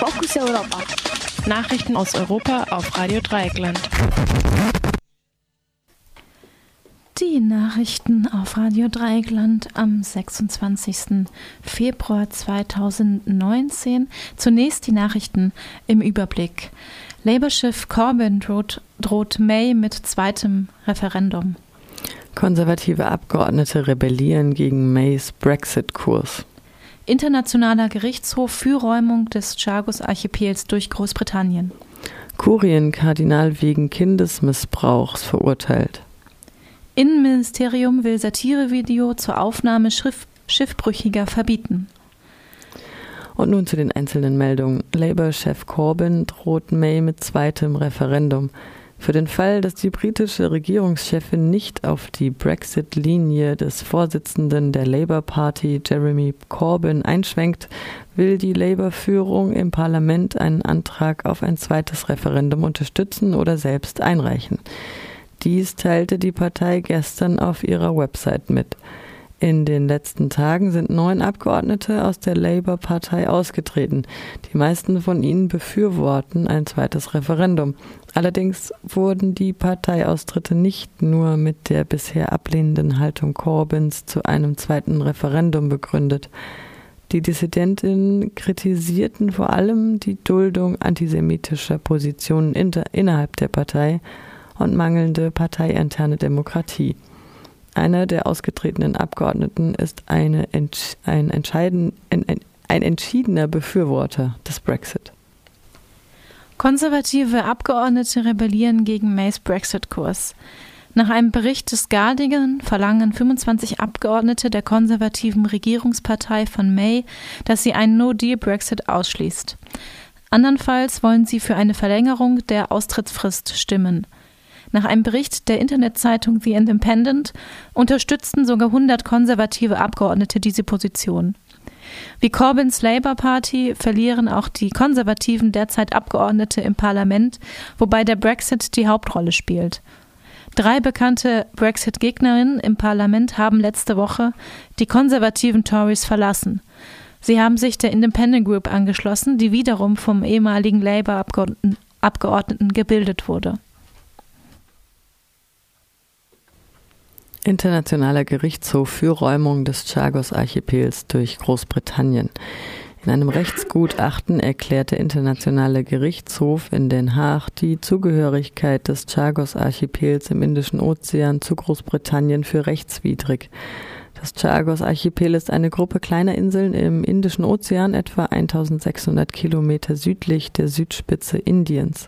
Fokus Europa. Nachrichten aus Europa auf Radio Dreieckland. Die Nachrichten auf Radio Dreieckland am 26. Februar 2019. Zunächst die Nachrichten im Überblick. Labour-Chef Corbyn droht, droht May mit zweitem Referendum. Konservative Abgeordnete rebellieren gegen Mays Brexit-Kurs. Internationaler Gerichtshof für Räumung des Chagos-Archipels durch Großbritannien. Kurienkardinal wegen Kindesmissbrauchs verurteilt. Innenministerium will Satirevideo zur Aufnahme Schrift Schiffbrüchiger verbieten. Und nun zu den einzelnen Meldungen. Labour-Chef Corbyn droht May mit zweitem Referendum. Für den Fall, dass die britische Regierungschefin nicht auf die Brexit-Linie des Vorsitzenden der Labour Party, Jeremy Corbyn, einschwenkt, will die Labour-Führung im Parlament einen Antrag auf ein zweites Referendum unterstützen oder selbst einreichen. Dies teilte die Partei gestern auf ihrer Website mit. In den letzten Tagen sind neun Abgeordnete aus der Labour-Partei ausgetreten. Die meisten von ihnen befürworten ein zweites Referendum. Allerdings wurden die Parteiaustritte nicht nur mit der bisher ablehnenden Haltung Corbyns zu einem zweiten Referendum begründet. Die Dissidentinnen kritisierten vor allem die Duldung antisemitischer Positionen innerhalb der Partei und mangelnde parteiinterne Demokratie. Einer der ausgetretenen Abgeordneten ist eine, ein, entscheiden, ein, ein entschiedener Befürworter des Brexit. Konservative Abgeordnete rebellieren gegen Mays Brexit-Kurs. Nach einem Bericht des Guardian verlangen 25 Abgeordnete der konservativen Regierungspartei von May, dass sie einen No-Deal-Brexit ausschließt. Andernfalls wollen sie für eine Verlängerung der Austrittsfrist stimmen. Nach einem Bericht der Internetzeitung The Independent unterstützten sogar 100 konservative Abgeordnete diese Position. Wie Corbyns Labour Party verlieren auch die Konservativen derzeit Abgeordnete im Parlament, wobei der Brexit die Hauptrolle spielt. Drei bekannte Brexit-Gegnerinnen im Parlament haben letzte Woche die konservativen Tories verlassen. Sie haben sich der Independent Group angeschlossen, die wiederum vom ehemaligen Labour-Abgeordneten gebildet wurde. Internationaler Gerichtshof für Räumung des Chagos-Archipels durch Großbritannien. In einem Rechtsgutachten erklärt der Internationale Gerichtshof in Den Haag die Zugehörigkeit des Chagos-Archipels im Indischen Ozean zu Großbritannien für rechtswidrig. Das Chagos-Archipel ist eine Gruppe kleiner Inseln im Indischen Ozean, etwa 1600 Kilometer südlich der Südspitze Indiens.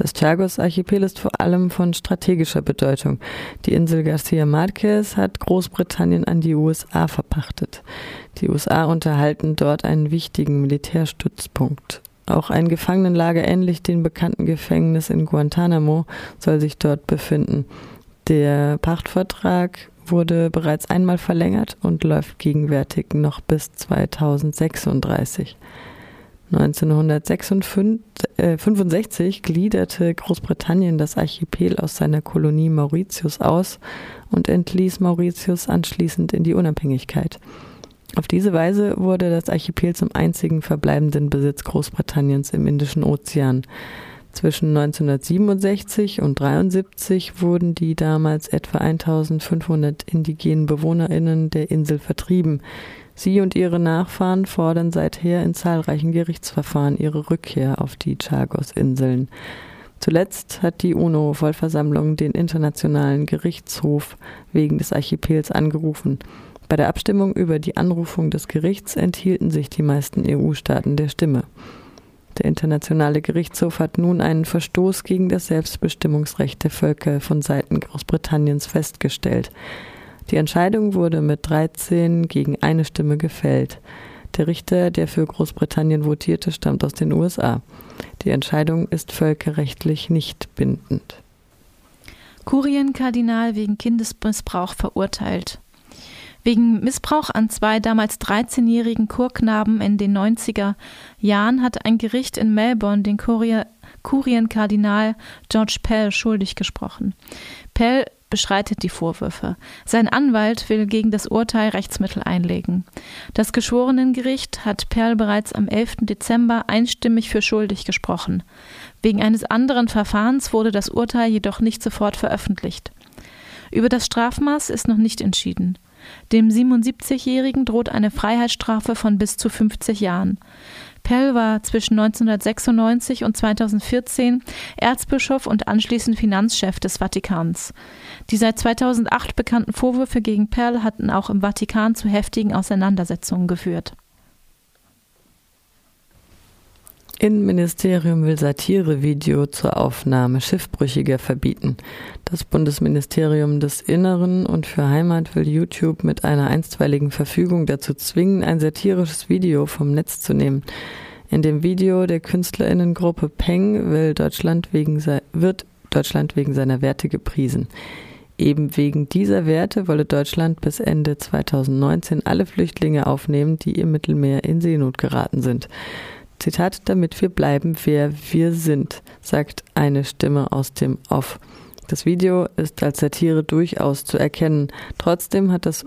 Das Chagos-Archipel ist vor allem von strategischer Bedeutung. Die Insel Garcia Marquez hat Großbritannien an die USA verpachtet. Die USA unterhalten dort einen wichtigen Militärstützpunkt. Auch ein Gefangenenlager ähnlich dem bekannten Gefängnis in Guantanamo soll sich dort befinden. Der Pachtvertrag wurde bereits einmal verlängert und läuft gegenwärtig noch bis 2036. 1965 äh, gliederte Großbritannien das Archipel aus seiner Kolonie Mauritius aus und entließ Mauritius anschließend in die Unabhängigkeit. Auf diese Weise wurde das Archipel zum einzigen verbleibenden Besitz Großbritanniens im Indischen Ozean. Zwischen 1967 und 1973 wurden die damals etwa 1500 indigenen BewohnerInnen der Insel vertrieben. Sie und ihre Nachfahren fordern seither in zahlreichen Gerichtsverfahren ihre Rückkehr auf die Chagos-Inseln. Zuletzt hat die UNO-Vollversammlung den Internationalen Gerichtshof wegen des Archipels angerufen. Bei der Abstimmung über die Anrufung des Gerichts enthielten sich die meisten EU-Staaten der Stimme. Der Internationale Gerichtshof hat nun einen Verstoß gegen das Selbstbestimmungsrecht der Völker von Seiten Großbritanniens festgestellt. Die Entscheidung wurde mit 13 gegen eine Stimme gefällt. Der Richter, der für Großbritannien votierte, stammt aus den USA. Die Entscheidung ist völkerrechtlich nicht bindend. Kurienkardinal wegen Kindesmissbrauch verurteilt. Wegen Missbrauch an zwei damals 13-jährigen Chorknaben in den 90er Jahren hat ein Gericht in Melbourne den Kurienkardinal George Pell schuldig gesprochen. Pell beschreitet die Vorwürfe. Sein Anwalt will gegen das Urteil Rechtsmittel einlegen. Das Geschworenengericht hat Perl bereits am 11. Dezember einstimmig für schuldig gesprochen. Wegen eines anderen Verfahrens wurde das Urteil jedoch nicht sofort veröffentlicht. Über das Strafmaß ist noch nicht entschieden. Dem 77-Jährigen droht eine Freiheitsstrafe von bis zu 50 Jahren. Pell war zwischen 1996 und 2014 Erzbischof und anschließend Finanzchef des Vatikans. Die seit 2008 bekannten Vorwürfe gegen Pell hatten auch im Vatikan zu heftigen Auseinandersetzungen geführt. Innenministerium will Satirevideo zur Aufnahme Schiffbrüchiger verbieten. Das Bundesministerium des Inneren und für Heimat will YouTube mit einer einstweiligen Verfügung dazu zwingen, ein satirisches Video vom Netz zu nehmen. In dem Video der Künstlerinnengruppe Peng will Deutschland wegen wird Deutschland wegen seiner Werte gepriesen. Eben wegen dieser Werte wolle Deutschland bis Ende 2019 alle Flüchtlinge aufnehmen, die im Mittelmeer in Seenot geraten sind. Zitat, damit wir bleiben, wer wir sind, sagt eine Stimme aus dem Off. Das Video ist als Satire durchaus zu erkennen. Trotzdem hat das,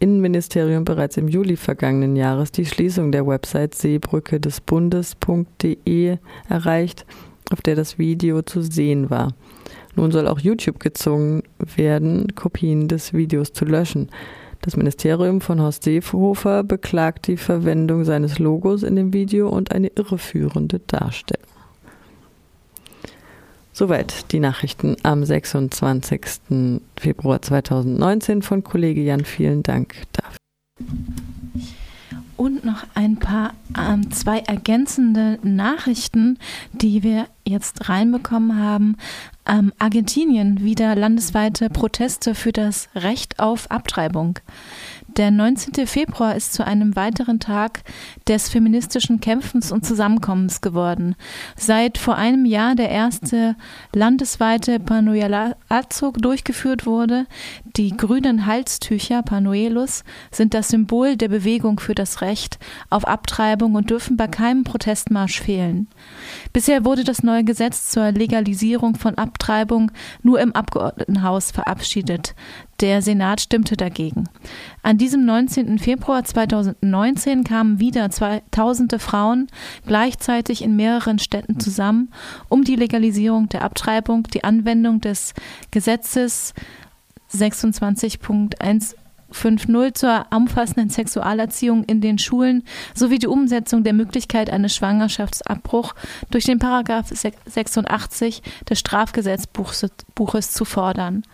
Innenministerium bereits im Juli vergangenen Jahres die Schließung der Website Seebrücke des Bundes.de erreicht, auf der das Video zu sehen war. Nun soll auch YouTube gezwungen werden, Kopien des Videos zu löschen. Das Ministerium von Horst Seehofer beklagt die Verwendung seines Logos in dem Video und eine irreführende Darstellung. Soweit die Nachrichten am 26. Februar 2019 von Kollege Jan. Vielen Dank dafür. Und noch ein paar ähm, zwei ergänzende Nachrichten, die wir jetzt reinbekommen haben. Ähm, Argentinien wieder landesweite Proteste für das Recht auf Abtreibung. Der 19. Februar ist zu einem weiteren Tag des feministischen Kämpfens und Zusammenkommens geworden. Seit vor einem Jahr der erste landesweite Panuelazug durchgeführt wurde, die grünen Halstücher Panuelos sind das Symbol der Bewegung für das Recht auf Abtreibung und dürfen bei keinem Protestmarsch fehlen. Bisher wurde das neue Gesetz zur Legalisierung von Abtreibung nur im Abgeordnetenhaus verabschiedet. Der Senat stimmte dagegen. An diesem 19. Februar 2019 kamen wieder tausende Frauen gleichzeitig in mehreren Städten zusammen, um die Legalisierung der Abtreibung, die Anwendung des Gesetzes 26.1 5.0 zur umfassenden Sexualerziehung in den Schulen sowie die Umsetzung der Möglichkeit eines Schwangerschaftsabbruchs durch den Paragraph 86 des Strafgesetzbuches zu fordern.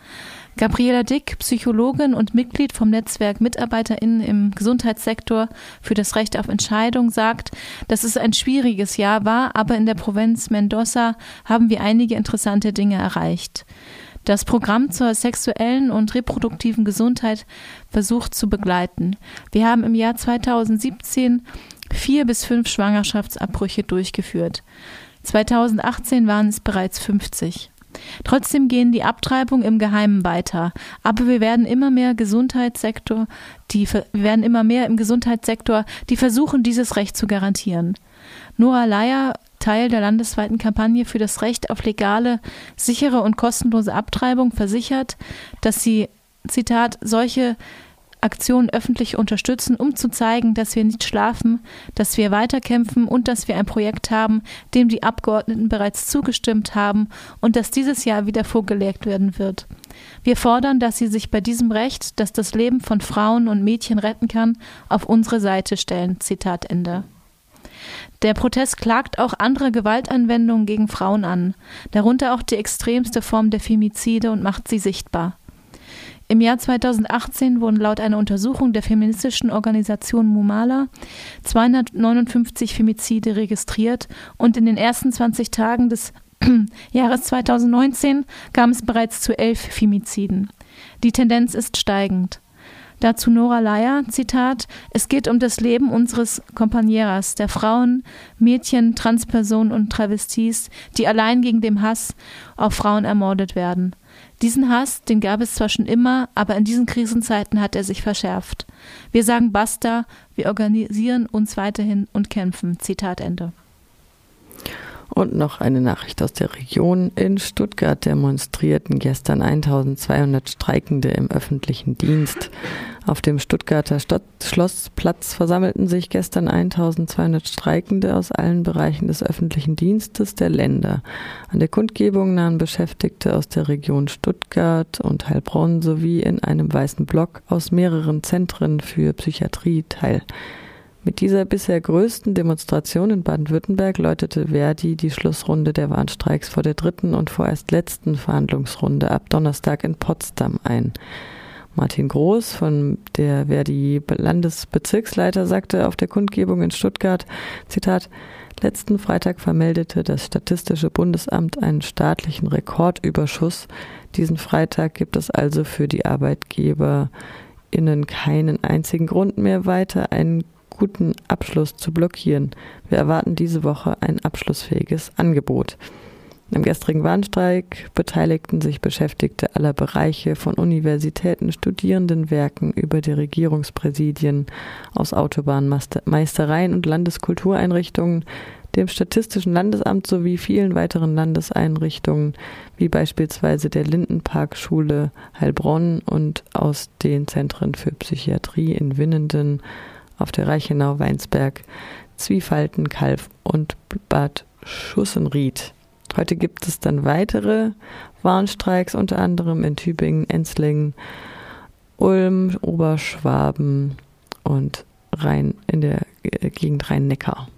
Gabriela Dick, Psychologin und Mitglied vom Netzwerk MitarbeiterInnen im Gesundheitssektor für das Recht auf Entscheidung, sagt, dass es ein schwieriges Jahr war, aber in der Provinz Mendoza haben wir einige interessante Dinge erreicht. Das Programm zur sexuellen und reproduktiven Gesundheit versucht zu begleiten. Wir haben im Jahr 2017 vier bis fünf Schwangerschaftsabbrüche durchgeführt. 2018 waren es bereits 50. Trotzdem gehen die Abtreibungen im Geheimen weiter. Aber wir werden immer mehr Gesundheitssektor, die werden immer mehr im Gesundheitssektor, die versuchen, dieses Recht zu garantieren. Nora Leier, Teil der landesweiten Kampagne für das Recht auf legale, sichere und kostenlose Abtreibung, versichert, dass sie Zitat solche Aktionen öffentlich unterstützen, um zu zeigen, dass wir nicht schlafen, dass wir weiterkämpfen und dass wir ein Projekt haben, dem die Abgeordneten bereits zugestimmt haben und das dieses Jahr wieder vorgelegt werden wird. Wir fordern, dass Sie sich bei diesem Recht, das das Leben von Frauen und Mädchen retten kann, auf unsere Seite stellen. Zitat Ende. Der Protest klagt auch andere Gewaltanwendungen gegen Frauen an, darunter auch die extremste Form der Femizide und macht sie sichtbar. Im Jahr 2018 wurden laut einer Untersuchung der feministischen Organisation Mumala 259 Femizide registriert und in den ersten 20 Tagen des Jahres 2019 kam es bereits zu elf Femiziden. Die Tendenz ist steigend. Dazu Nora Leier, Zitat, es geht um das Leben unseres Kompanieras, der Frauen, Mädchen, Transpersonen und Travestis, die allein gegen den Hass auf Frauen ermordet werden. Diesen Hass, den gab es zwar schon immer, aber in diesen Krisenzeiten hat er sich verschärft. Wir sagen Basta, wir organisieren uns weiterhin und kämpfen. Zitat Ende. Und noch eine Nachricht aus der Region. In Stuttgart demonstrierten gestern 1200 Streikende im öffentlichen Dienst. Auf dem Stuttgarter Stott Schlossplatz versammelten sich gestern 1200 Streikende aus allen Bereichen des öffentlichen Dienstes der Länder. An der Kundgebung nahmen Beschäftigte aus der Region Stuttgart und Heilbronn sowie in einem weißen Block aus mehreren Zentren für Psychiatrie teil. Mit dieser bisher größten Demonstration in Baden-Württemberg läutete Verdi die Schlussrunde der Warnstreiks vor der dritten und vorerst letzten Verhandlungsrunde ab Donnerstag in Potsdam ein. Martin Groß von der Verdi Landesbezirksleiter sagte auf der Kundgebung in Stuttgart, Zitat, letzten Freitag vermeldete das Statistische Bundesamt einen staatlichen Rekordüberschuss. Diesen Freitag gibt es also für die Arbeitgeber innen keinen einzigen Grund mehr weiter einen guten Abschluss zu blockieren. Wir erwarten diese Woche ein abschlussfähiges Angebot. Im gestrigen Warnstreik beteiligten sich Beschäftigte aller Bereiche von Universitäten, Studierendenwerken über die Regierungspräsidien aus Autobahnmeistereien und Landeskultureinrichtungen, dem Statistischen Landesamt sowie vielen weiteren Landeseinrichtungen, wie beispielsweise der Lindenparkschule Heilbronn und aus den Zentren für Psychiatrie in Winnenden, auf der Reichenau, Weinsberg, Zwiefalten, Kalf und Bad Schussenried. Heute gibt es dann weitere Warnstreiks, unter anderem in Tübingen, Enzlingen, Ulm, Oberschwaben und Rhein in der Gegend Rhein-Neckar.